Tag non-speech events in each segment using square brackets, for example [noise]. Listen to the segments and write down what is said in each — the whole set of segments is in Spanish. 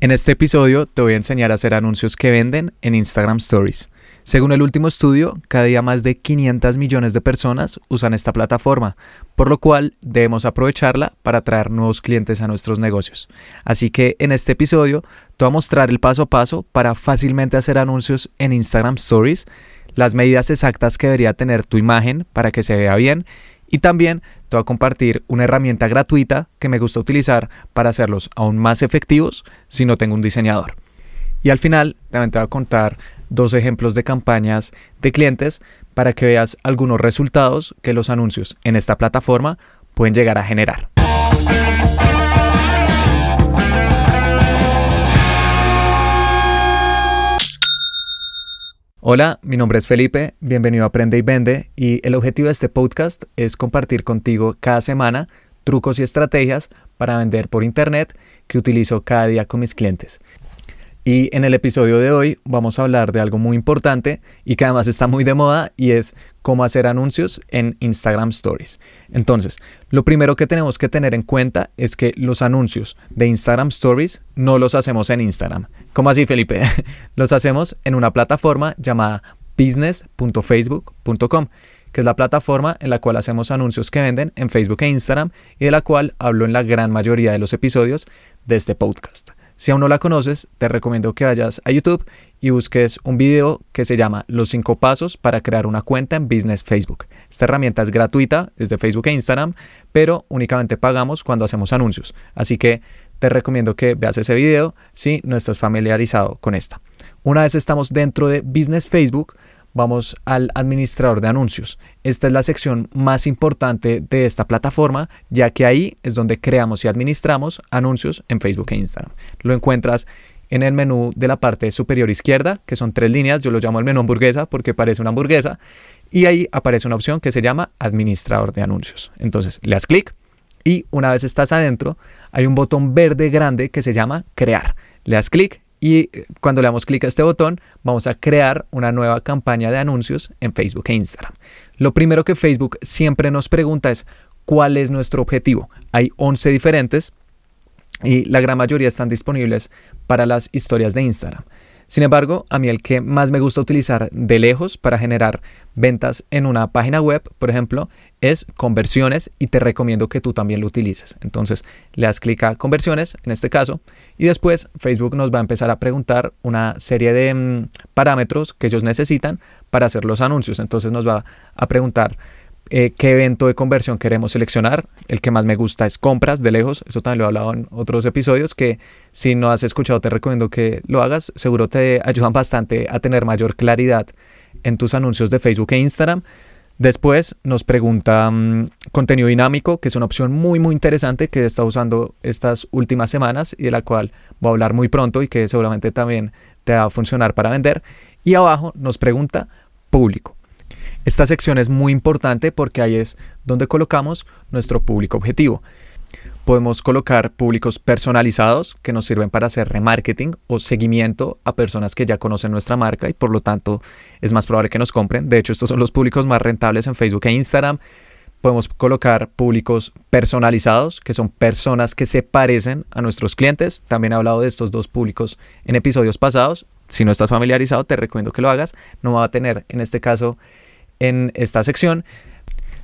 En este episodio te voy a enseñar a hacer anuncios que venden en Instagram Stories. Según el último estudio, cada día más de 500 millones de personas usan esta plataforma, por lo cual debemos aprovecharla para atraer nuevos clientes a nuestros negocios. Así que en este episodio te voy a mostrar el paso a paso para fácilmente hacer anuncios en Instagram Stories, las medidas exactas que debería tener tu imagen para que se vea bien y también te voy a compartir una herramienta gratuita que me gusta utilizar para hacerlos aún más efectivos si no tengo un diseñador. Y al final también te voy a contar dos ejemplos de campañas de clientes para que veas algunos resultados que los anuncios en esta plataforma pueden llegar a generar. Hola, mi nombre es Felipe, bienvenido a Aprende y Vende y el objetivo de este podcast es compartir contigo cada semana trucos y estrategias para vender por internet que utilizo cada día con mis clientes. Y en el episodio de hoy vamos a hablar de algo muy importante y que además está muy de moda y es cómo hacer anuncios en Instagram Stories. Entonces, lo primero que tenemos que tener en cuenta es que los anuncios de Instagram Stories no los hacemos en Instagram. ¿Cómo así, Felipe? [laughs] los hacemos en una plataforma llamada business.facebook.com que es la plataforma en la cual hacemos anuncios que venden en Facebook e Instagram y de la cual hablo en la gran mayoría de los episodios de este podcast. Si aún no la conoces, te recomiendo que vayas a YouTube y busques un video que se llama Los 5 pasos para crear una cuenta en Business Facebook. Esta herramienta es gratuita, es de Facebook e Instagram, pero únicamente pagamos cuando hacemos anuncios. Así que te recomiendo que veas ese video si no estás familiarizado con esta. Una vez estamos dentro de Business Facebook, vamos al administrador de anuncios. Esta es la sección más importante de esta plataforma, ya que ahí es donde creamos y administramos anuncios en Facebook e Instagram. Lo encuentras en el menú de la parte superior izquierda, que son tres líneas, yo lo llamo el menú hamburguesa porque parece una hamburguesa, y ahí aparece una opción que se llama administrador de anuncios. Entonces le das clic y una vez estás adentro, hay un botón verde grande que se llama crear. Le das clic y eh, cuando le damos clic a este botón, vamos a crear una nueva campaña de anuncios en Facebook e Instagram. Lo primero que Facebook siempre nos pregunta es cuál es nuestro objetivo. Hay 11 diferentes y la gran mayoría están disponibles para las historias de Instagram. Sin embargo, a mí el que más me gusta utilizar de lejos para generar ventas en una página web, por ejemplo, es conversiones y te recomiendo que tú también lo utilices. Entonces, le das clic a conversiones, en este caso, y después Facebook nos va a empezar a preguntar una serie de mm, parámetros que ellos necesitan para hacer los anuncios. Entonces nos va a preguntar eh, qué evento de conversión queremos seleccionar. El que más me gusta es compras de lejos. Eso también lo he hablado en otros episodios que si no has escuchado te recomiendo que lo hagas. Seguro te ayudan bastante a tener mayor claridad en tus anuncios de Facebook e Instagram. Después nos pregunta mm, contenido dinámico, que es una opción muy muy interesante que está usando estas últimas semanas y de la cual voy a hablar muy pronto y que seguramente también te va a funcionar para vender. Y abajo nos pregunta público. Esta sección es muy importante porque ahí es donde colocamos nuestro público objetivo. Podemos colocar públicos personalizados que nos sirven para hacer remarketing o seguimiento a personas que ya conocen nuestra marca y por lo tanto es más probable que nos compren. De hecho, estos son los públicos más rentables en Facebook e Instagram. Podemos colocar públicos personalizados, que son personas que se parecen a nuestros clientes. También he hablado de estos dos públicos en episodios pasados. Si no estás familiarizado, te recomiendo que lo hagas. No va a tener, en este caso, en esta sección.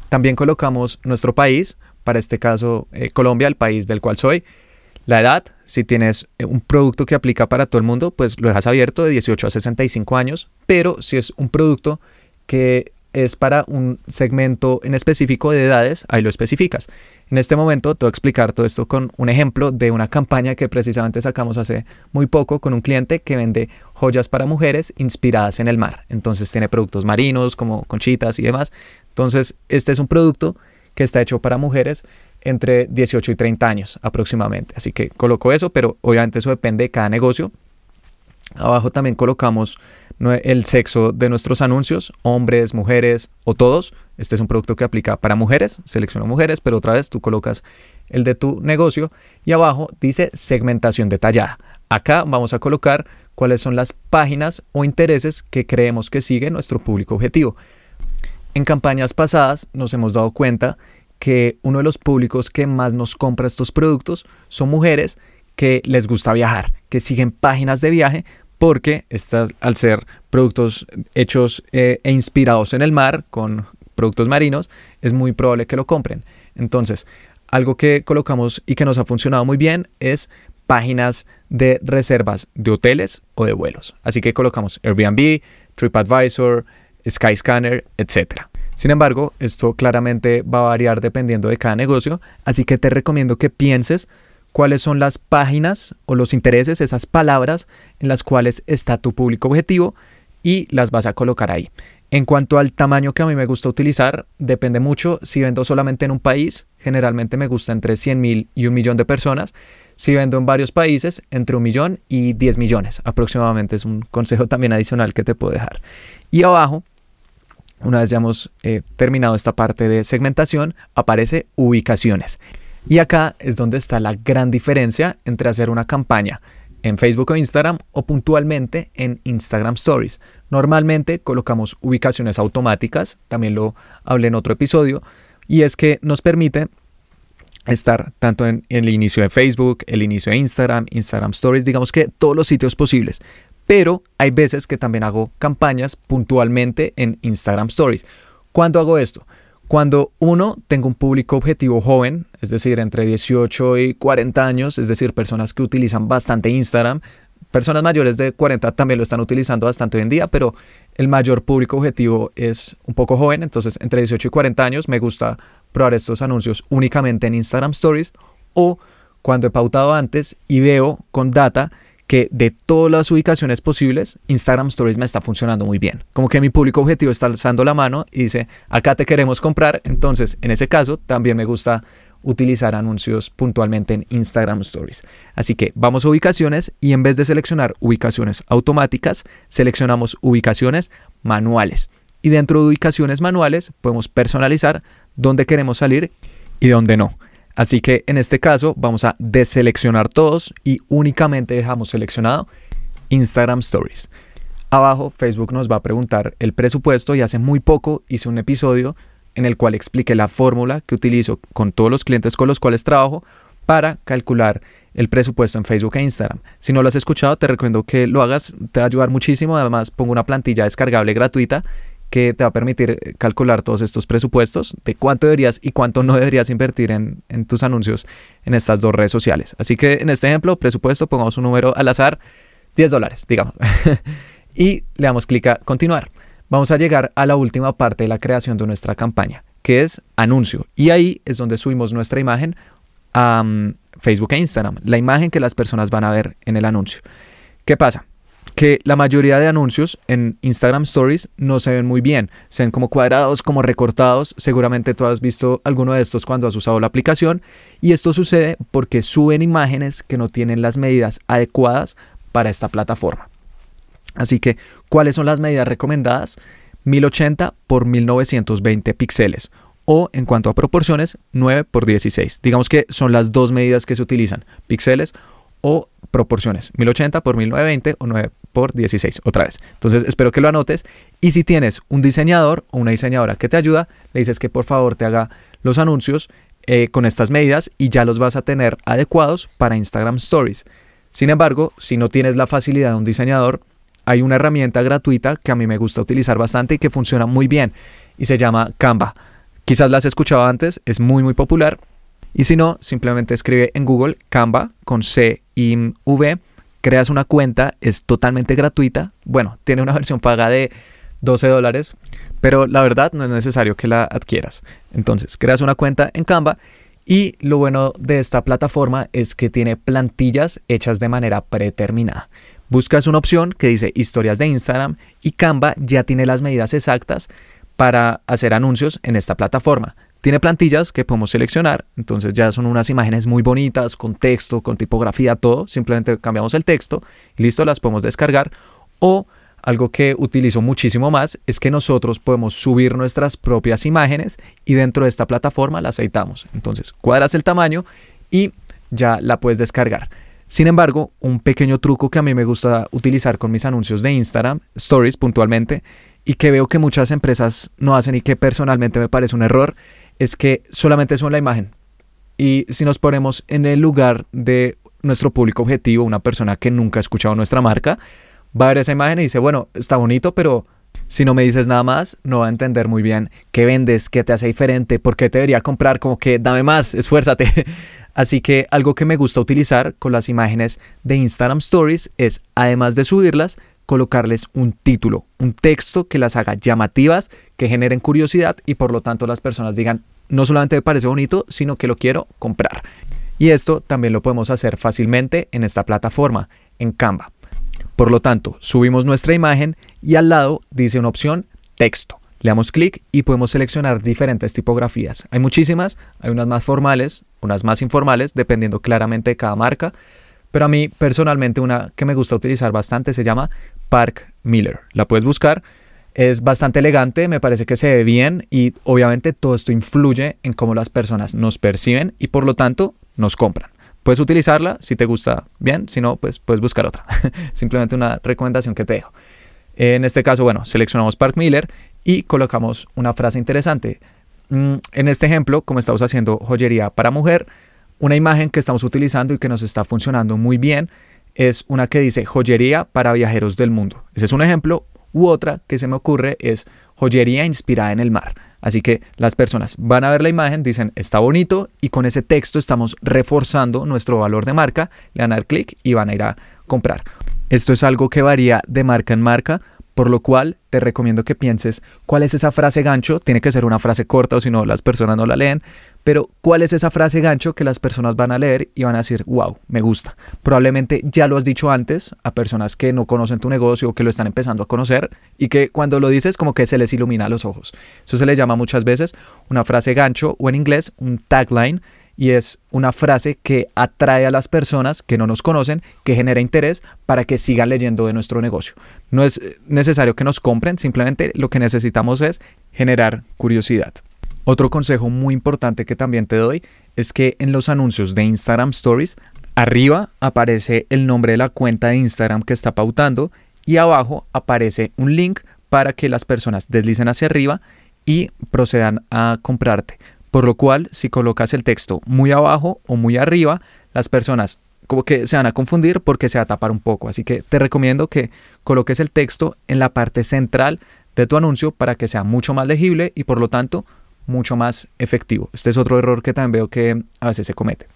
También colocamos nuestro país, para este caso eh, Colombia, el país del cual soy. La edad, si tienes eh, un producto que aplica para todo el mundo, pues lo dejas abierto de 18 a 65 años, pero si es un producto que es para un segmento en específico de edades, ahí lo especificas. En este momento te voy a explicar todo esto con un ejemplo de una campaña que precisamente sacamos hace muy poco con un cliente que vende joyas para mujeres inspiradas en el mar. Entonces tiene productos marinos como conchitas y demás. Entonces este es un producto que está hecho para mujeres entre 18 y 30 años aproximadamente. Así que coloco eso, pero obviamente eso depende de cada negocio. Abajo también colocamos el sexo de nuestros anuncios, hombres, mujeres o todos. Este es un producto que aplica para mujeres, selecciono mujeres, pero otra vez tú colocas el de tu negocio y abajo dice segmentación detallada. Acá vamos a colocar cuáles son las páginas o intereses que creemos que sigue nuestro público objetivo. En campañas pasadas nos hemos dado cuenta que uno de los públicos que más nos compra estos productos son mujeres que les gusta viajar, que siguen páginas de viaje porque estas, al ser productos hechos eh, e inspirados en el mar, con productos marinos, es muy probable que lo compren. Entonces, algo que colocamos y que nos ha funcionado muy bien es páginas de reservas de hoteles o de vuelos. Así que colocamos Airbnb, TripAdvisor, Skyscanner, etc. Sin embargo, esto claramente va a variar dependiendo de cada negocio, así que te recomiendo que pienses cuáles son las páginas o los intereses, esas palabras en las cuales está tu público objetivo y las vas a colocar ahí. En cuanto al tamaño que a mí me gusta utilizar, depende mucho. Si vendo solamente en un país, generalmente me gusta entre 100 mil y un millón de personas. Si vendo en varios países, entre un millón y 10 millones aproximadamente. Es un consejo [laughs] también adicional que te puedo dejar. Y abajo, una vez ya hemos eh, terminado esta parte de segmentación, aparece ubicaciones. Y acá es donde está la gran diferencia entre hacer una campaña en Facebook o Instagram o puntualmente en Instagram Stories. Normalmente colocamos ubicaciones automáticas, también lo hablé en otro episodio, y es que nos permite estar tanto en, el inicio de Facebook, el inicio de Instagram, Instagram Stories, digamos que todos los sitios posibles. Pero hay veces que también hago campañas puntualmente en Instagram Stories. ¿Cuándo hago esto? Cuando uno tenga un público objetivo joven, es decir, entre 18 y 40 años, es decir, personas que utilizan bastante Instagram, personas mayores de 40 también lo están utilizando bastante hoy en día, pero el mayor público objetivo es un poco joven, entonces entre 18 y 40 años me gusta probar estos anuncios únicamente en Instagram Stories o cuando he pautado antes y veo con data que de todas las ubicaciones posibles, Instagram Stories me está funcionando muy bien. Como que mi público objetivo está alzando la mano y dice, acá te queremos comprar. Entonces, en ese caso, también me gusta utilizar anuncios puntualmente en Instagram Stories. Así que vamos a ubicaciones y en vez de seleccionar ubicaciones automáticas, seleccionamos ubicaciones manuales. Y dentro de ubicaciones manuales podemos personalizar dónde queremos salir y dónde no. Así que en este caso vamos a deseleccionar todos y únicamente dejamos seleccionado Instagram Stories. Abajo Facebook nos va a preguntar el presupuesto y hace muy poco hice un episodio en el cual expliqué la fórmula que utilizo con todos los clientes con los cuales trabajo para calcular el presupuesto en Facebook e Instagram. Si no lo has escuchado, te recomiendo que lo hagas, te va a ayudar muchísimo. Además, pongo una plantilla descargable gratuita que te va a permitir eh, calcular todos estos presupuestos de cuánto deberías y cuánto no deberías invertir en, tus anuncios en estas dos redes sociales. Así que en este ejemplo, presupuesto, pongamos un número al azar, 10 dólares, digamos. [laughs] y le damos clic a continuar. Vamos a llegar a la última parte de la creación de nuestra campaña, que es anuncio. Y ahí es donde subimos nuestra imagen a mm, Facebook e Instagram, la imagen que las personas van a ver en el anuncio. ¿Qué pasa? Que la mayoría de anuncios en Instagram Stories no se ven muy bien, se ven como cuadrados, como recortados. Seguramente tú has visto alguno de estos cuando has usado la aplicación y esto sucede porque suben imágenes que no tienen las medidas adecuadas para esta plataforma. Así que, ¿cuáles son las medidas recomendadas? 1080 por 1920 píxeles o en cuanto a proporciones 9 por 16. Digamos que son las dos medidas que se utilizan, píxeles o proporciones, 1080 por 1920 o 9 por 16, otra vez. Entonces espero que lo anotes y si tienes un diseñador o una diseñadora que te ayuda, le dices que por favor te haga los anuncios eh, con estas medidas y ya los vas a tener adecuados para Instagram Stories. Sin embargo, si no tienes la facilidad de un diseñador, hay una herramienta gratuita que a mí me gusta utilizar bastante y que funciona muy bien y se llama Canva. Quizás la has escuchado antes, es muy muy popular y si no, simplemente escribe en Google Canva con C y V, creas una cuenta, es totalmente gratuita. Bueno, tiene una [laughs] versión paga de 12 dólares, pero la verdad no es necesario que la adquieras. Entonces, creas una cuenta en Canva y lo bueno de esta plataforma es que tiene plantillas hechas de manera predeterminada. Buscas una opción que dice historias de Instagram y Canva ya tiene las medidas exactas para hacer anuncios en esta plataforma. Tiene plantillas que podemos seleccionar, entonces ya son unas imágenes muy bonitas, con texto, con tipografía, todo. Simplemente cambiamos el texto y listo, las podemos descargar. O algo que utilizo muchísimo más es que nosotros podemos subir nuestras propias imágenes y dentro de esta plataforma las editamos. Entonces cuadras el tamaño y ya la puedes descargar. Sin embargo, un pequeño truco que a mí me gusta utilizar con mis anuncios de Instagram, Stories puntualmente, y que veo que muchas empresas no hacen y que personalmente me parece un error, es que solamente son la imagen. Y si nos ponemos en el lugar de nuestro público objetivo, una persona que nunca ha escuchado nuestra marca, va a ver esa imagen y dice, bueno, está bonito, pero si no me dices nada más, no va a entender muy bien qué vendes, qué te hace diferente, por qué te debería comprar, como que dame más, esfuérzate. [laughs] Así que algo que me gusta utilizar con las imágenes de Instagram Stories es, además de subirlas, colocarles un título, un texto que las haga llamativas, que generen curiosidad y por lo tanto las personas digan, no solamente me parece bonito, sino que lo quiero comprar. Y esto también lo podemos hacer fácilmente en esta plataforma, en Canva. Por lo tanto, subimos nuestra imagen y al lado dice una opción texto. Le damos clic y podemos seleccionar diferentes tipografías. Hay muchísimas, hay unas más formales, unas más informales, dependiendo claramente de cada marca. Pero a mí personalmente una que me gusta utilizar bastante se llama Park Miller. La puedes buscar. Es bastante elegante, me parece que se ve bien y obviamente todo esto influye en cómo las personas nos perciben y por lo tanto nos compran. Puedes utilizarla si te gusta bien, si no, pues puedes buscar otra. [laughs] Simplemente una recomendación que te dejo. En este caso, bueno, seleccionamos Park Miller y colocamos una frase interesante. Mm, en este ejemplo, como estamos haciendo joyería para mujer, una imagen que estamos utilizando y que nos está funcionando muy bien es una que dice joyería para viajeros del mundo. Ese es un ejemplo. U otra que se me ocurre es joyería inspirada en el mar. Así que las personas van a ver la imagen, dicen está bonito y con ese texto estamos reforzando nuestro valor de marca, le van a dar clic y van a ir a comprar. Esto es algo que varía de marca en marca, por lo cual te recomiendo que pienses cuál es esa frase gancho, tiene que ser una frase corta o si no las personas no la leen, pero ¿cuál es esa frase gancho que las personas van a leer y van a decir, wow, me gusta? Probablemente ya lo has dicho antes a personas que no conocen tu negocio o que lo están empezando a conocer y que cuando lo dices como que se les ilumina los ojos. Eso se le llama muchas veces una frase gancho o en inglés un tagline y es una frase que atrae a las personas que no nos conocen, que genera interés para que sigan leyendo de nuestro negocio. No es necesario que nos compren, simplemente lo que necesitamos es generar curiosidad. Otro consejo muy importante que también te doy es que en los anuncios de Instagram Stories, arriba aparece el nombre de la cuenta de Instagram que está pautando y abajo aparece un link para que las personas deslicen hacia arriba y procedan a comprarte. Por lo cual, si colocas el texto muy abajo o muy arriba, las personas como que se van a confundir porque se va a tapar un poco. Así que te recomiendo que coloques el texto en la parte central de tu anuncio para que sea mucho más legible y por lo tanto mucho más efectivo. Este es otro error que también veo que a veces se comete.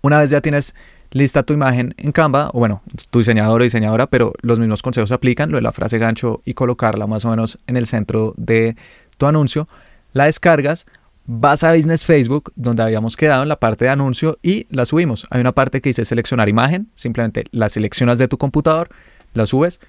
Una vez ya tienes lista tu imagen en Canva, o bueno, tu diseñador o diseñadora, pero los mismos consejos se aplican, lo de la frase gancho y colocarla más o menos en el centro de tu anuncio, la descargas, vas a Business Facebook, donde habíamos quedado en la parte de anuncio y la subimos. Hay una parte que dice seleccionar imagen, simplemente la seleccionas de tu computador, la subes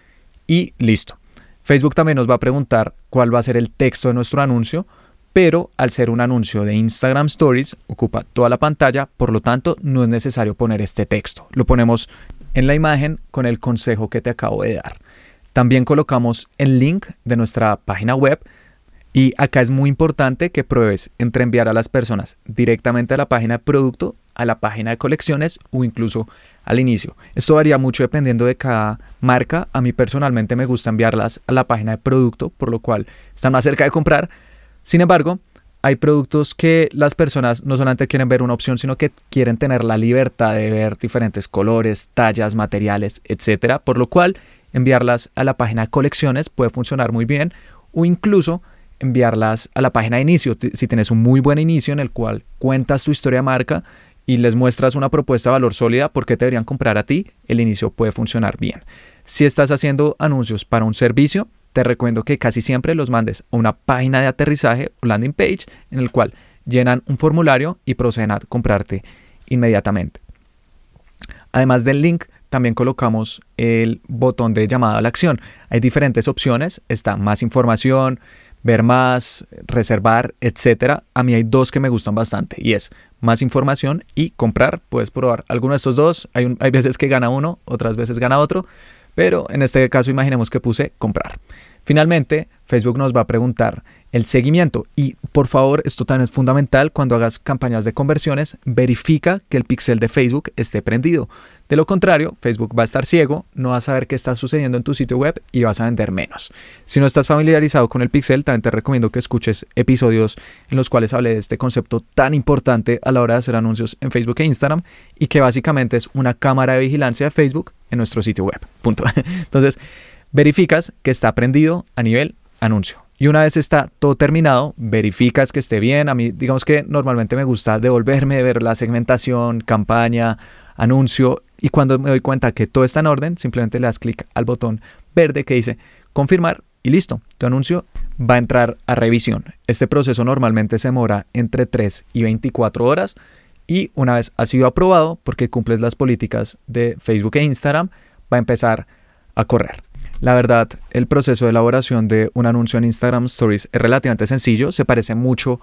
y listo. Facebook también nos va a preguntar cuál va a ser el texto de nuestro anuncio pero al ser un anuncio de Instagram Stories ocupa toda la pantalla, por lo tanto no es necesario poner este texto. Lo ponemos en la imagen con el consejo que te acabo de dar. También colocamos el link de nuestra página web y acá es muy importante que pruebes entre enviar a las personas directamente a la página de producto, a la página de colecciones o incluso al inicio. Esto varía mucho dependiendo de cada marca. A mí personalmente me gusta enviarlas a la página de producto, por lo cual están más cerca de comprar, sin embargo, hay productos que las personas no solamente quieren ver una opción, sino que quieren tener la libertad de ver diferentes colores, tallas, materiales, etcétera, por lo cual enviarlas a la página de colecciones puede funcionar muy bien o incluso enviarlas a la página de inicio. Si tienes un muy buen inicio en el cual cuentas tu historia de marca y les muestras una propuesta de valor sólida porque te deberían comprar a ti, el inicio puede funcionar bien. Si estás haciendo anuncios para un servicio, te recomiendo que casi siempre los mandes a una página de aterrizaje o landing page en el cual llenan un formulario y proceden a comprarte inmediatamente. Además del link, también colocamos el botón de llamada a la acción. Hay diferentes opciones, está más información, ver más, reservar, etcétera. A mí hay dos que me gustan bastante y es más información y comprar. Puedes probar alguno de estos dos. Hay, hay veces que gana uno, otras veces gana otro, pero en este caso imaginemos que puse comprar. Finalmente, Facebook nos va a preguntar el seguimiento. Y por favor, esto también es fundamental cuando hagas campañas de conversiones, verifica que el pixel de Facebook esté prendido. De lo contrario, Facebook va a estar ciego, no vas a saber qué está sucediendo en tu sitio web y vas a vender menos. Si no estás familiarizado con el pixel, también te recomiendo que escuches episodios en los cuales hablé de este concepto tan importante a la hora de hacer anuncios en Facebook e Instagram y que básicamente es una cámara de vigilancia de Facebook en nuestro sitio web. Punto. [laughs] Entonces, verificas que está prendido a nivel anuncio. Y una vez está todo terminado, verificas que esté bien. A mí, digamos que normalmente me gusta devolverme, de ver la segmentación, campaña, anuncio. Y cuando me doy cuenta que todo está en orden, simplemente le das clic al botón verde que dice confirmar y listo. Tu anuncio va a entrar a revisión. Este proceso normalmente se demora entre 3 y 24 horas. Y una vez ha sido aprobado, porque cumples las políticas de Facebook e Instagram, va a empezar a correr. La verdad, el proceso de elaboración de un anuncio en Instagram Stories es relativamente sencillo, se parece mucho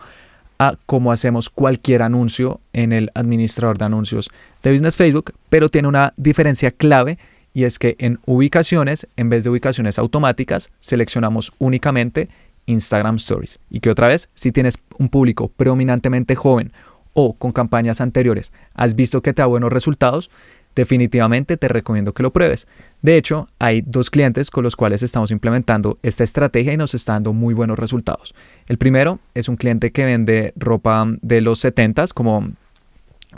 a cómo hacemos cualquier anuncio en el administrador de anuncios de Business Facebook, pero tiene una diferencia clave y es que en ubicaciones, en vez de ubicaciones automáticas, seleccionamos únicamente Instagram Stories. Y que otra vez, si tienes un público predominantemente joven o con campañas anteriores, has visto que te da buenos resultados, definitivamente te recomiendo que lo pruebes. De hecho, hay dos clientes con los cuales estamos implementando esta estrategia y nos está dando muy buenos resultados. El primero es un cliente que vende ropa de los 70s, como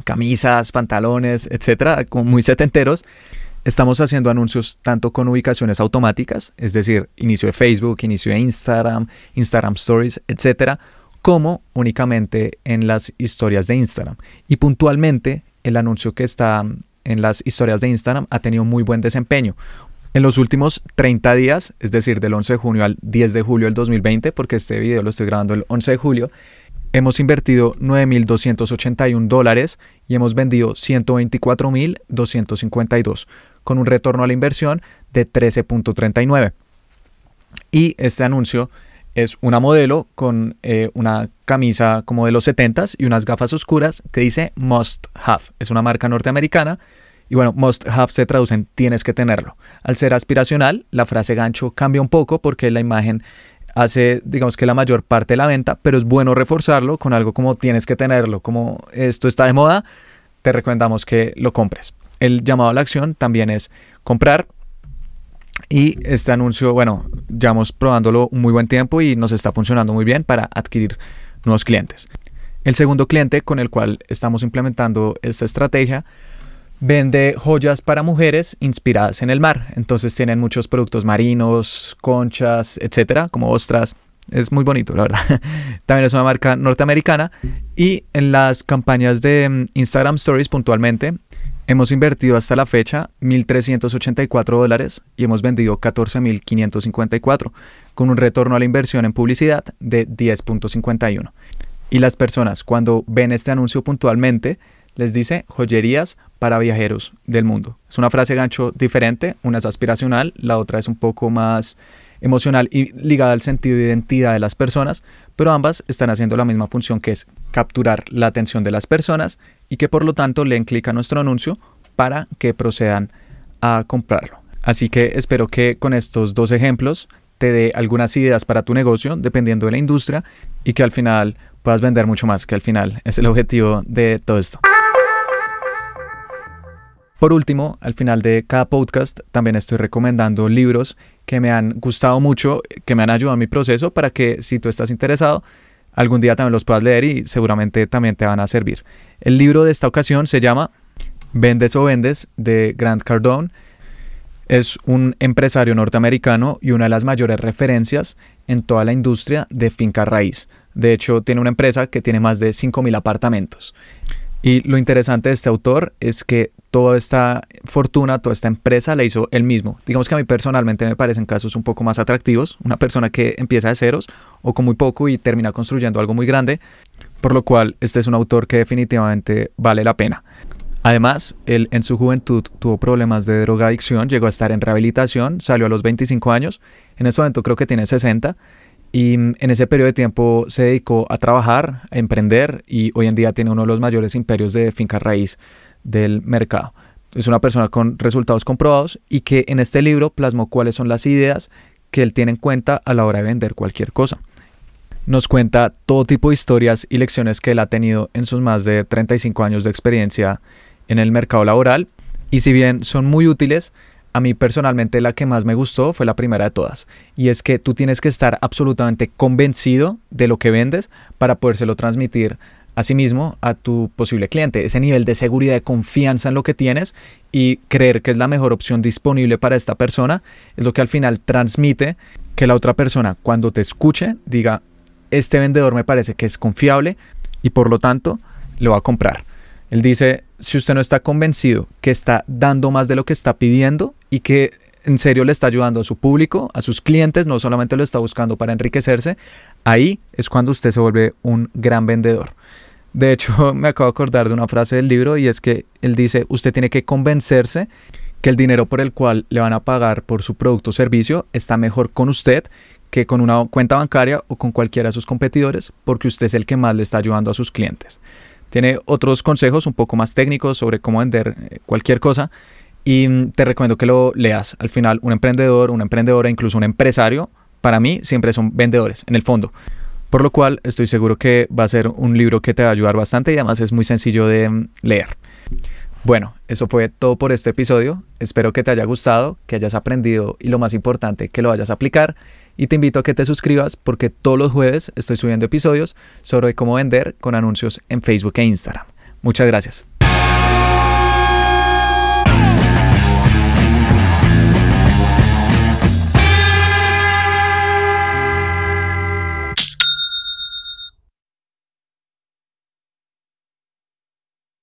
camisas, pantalones, etcétera, como muy setenteros. Estamos haciendo anuncios tanto con ubicaciones automáticas, es decir, inicio de Facebook, inicio de Instagram, Instagram Stories, etcétera, como únicamente en las historias de Instagram. Y puntualmente el anuncio que está en las historias de Instagram ha tenido muy buen desempeño. En los últimos 30 días, es decir, del 11 de junio al 10 de julio del 2020, porque este video lo estoy grabando el 11 de julio, hemos invertido 9.281 dólares y hemos vendido 124.252, con un retorno a la inversión de 13.39. Y este anuncio es una modelo con eh, una camisa como de los 70s y unas gafas oscuras que dice Must Have. Es una marca norteamericana y bueno, Must Have se traduce en tienes que tenerlo. Al ser aspiracional, la frase gancho cambia un poco porque la imagen hace, digamos que la mayor parte de la venta, pero es bueno reforzarlo con algo como tienes que tenerlo, como esto está de moda, te recomendamos que lo compres. El llamado a la acción también es comprar y este anuncio, bueno, llevamos probándolo un muy buen tiempo y nos está funcionando muy bien para adquirir nuevos clientes. El segundo cliente con el cual estamos implementando esta estrategia vende joyas para mujeres inspiradas en el mar. Entonces tienen muchos productos marinos, conchas, etcétera, como ostras. Es muy bonito, la verdad. [laughs] También es una marca norteamericana. Y en las campañas de mm, Instagram Stories puntualmente Hemos invertido hasta la fecha 1.384 dólares y hemos vendido 14.554, con un retorno a la inversión en publicidad de 10.51. Y las personas cuando ven este anuncio puntualmente les dice joyerías para viajeros del mundo. Es una frase gancho diferente, una es aspiracional, la otra es un poco más emocional y ligada al sentido de identidad de las personas, pero ambas están haciendo la misma función que es capturar la atención de las personas y que por lo tanto leen clic a nuestro anuncio para que procedan a comprarlo. Así que espero que con estos dos ejemplos te dé algunas ideas para tu negocio dependiendo de la industria y que al final puedas vender mucho más, que al final es el objetivo de todo esto. Por último, al final de cada podcast también estoy recomendando libros que me han gustado mucho, que me han ayudado en mi proceso para que si tú estás interesado, algún día también los puedas leer y seguramente también te van a servir. El libro de esta ocasión se llama Vendes o Vendes de Grant Cardone. Es un empresario norteamericano y una de las mayores referencias en toda la industria de finca raíz. De hecho, tiene una empresa que tiene más de 5.000 apartamentos. Y lo interesante de este autor es que toda esta fortuna, toda esta empresa la hizo él mismo. Digamos que a mí personalmente me parecen casos un poco más atractivos. Una persona que empieza de ceros o con muy poco y termina construyendo algo muy grande. Por lo cual, este es un autor que definitivamente vale la pena. Además, él en su juventud tuvo problemas de drogadicción, llegó a estar en rehabilitación, salió a los 25 años. En ese momento creo que tiene 60 y en ese periodo de tiempo se dedicó a trabajar, a emprender y hoy en día tiene uno de los mayores imperios de finca raíz del mercado. Es una persona con resultados comprobados y que en este libro plasmó cuáles son las ideas que él tiene en cuenta a la hora de vender cualquier cosa. Nos cuenta todo tipo de historias y lecciones que él ha tenido en sus más de 35 años de experiencia en el mercado laboral y si bien son muy útiles, a mí personalmente la que más me gustó fue la primera de todas. Y es que tú tienes que estar absolutamente convencido de lo que vendes para podérselo transmitir a sí mismo a tu posible cliente. Ese nivel de seguridad, de confianza en lo que tienes y creer que es la mejor opción disponible para esta persona es lo que al final transmite que la otra persona cuando te escuche diga, este vendedor me parece que es confiable y por lo tanto lo va a comprar. Él dice, si usted no está convencido que está dando más de lo que está pidiendo y que en serio le está ayudando a su público, a sus clientes, no solamente lo está buscando para enriquecerse, ahí es cuando usted se vuelve un gran vendedor. De hecho, [laughs] me acabo de acordar de una frase del libro y es que él dice, usted tiene que convencerse que el dinero por el cual le van a pagar por su producto o servicio está mejor con usted que con una cuenta bancaria o con cualquiera de sus competidores, porque usted es el que más le está ayudando a sus clientes. Tiene otros consejos un poco más técnicos sobre cómo vender eh, cualquier cosa y mm, te recomiendo que lo leas. Al final, un emprendedor, una emprendedora, incluso un empresario, para mí siempre son vendedores, en el fondo. Por lo cual estoy seguro que va a ser un libro que te va a ayudar bastante y además es muy sencillo de mm, leer. Bueno, eso fue todo por este episodio. Espero que te haya gustado, que hayas aprendido y lo más importante, que lo vayas a aplicar y te invito a que te suscribas porque todos los jueves estoy subiendo episodios sobre cómo vender con anuncios en Facebook e Instagram. Muchas gracias.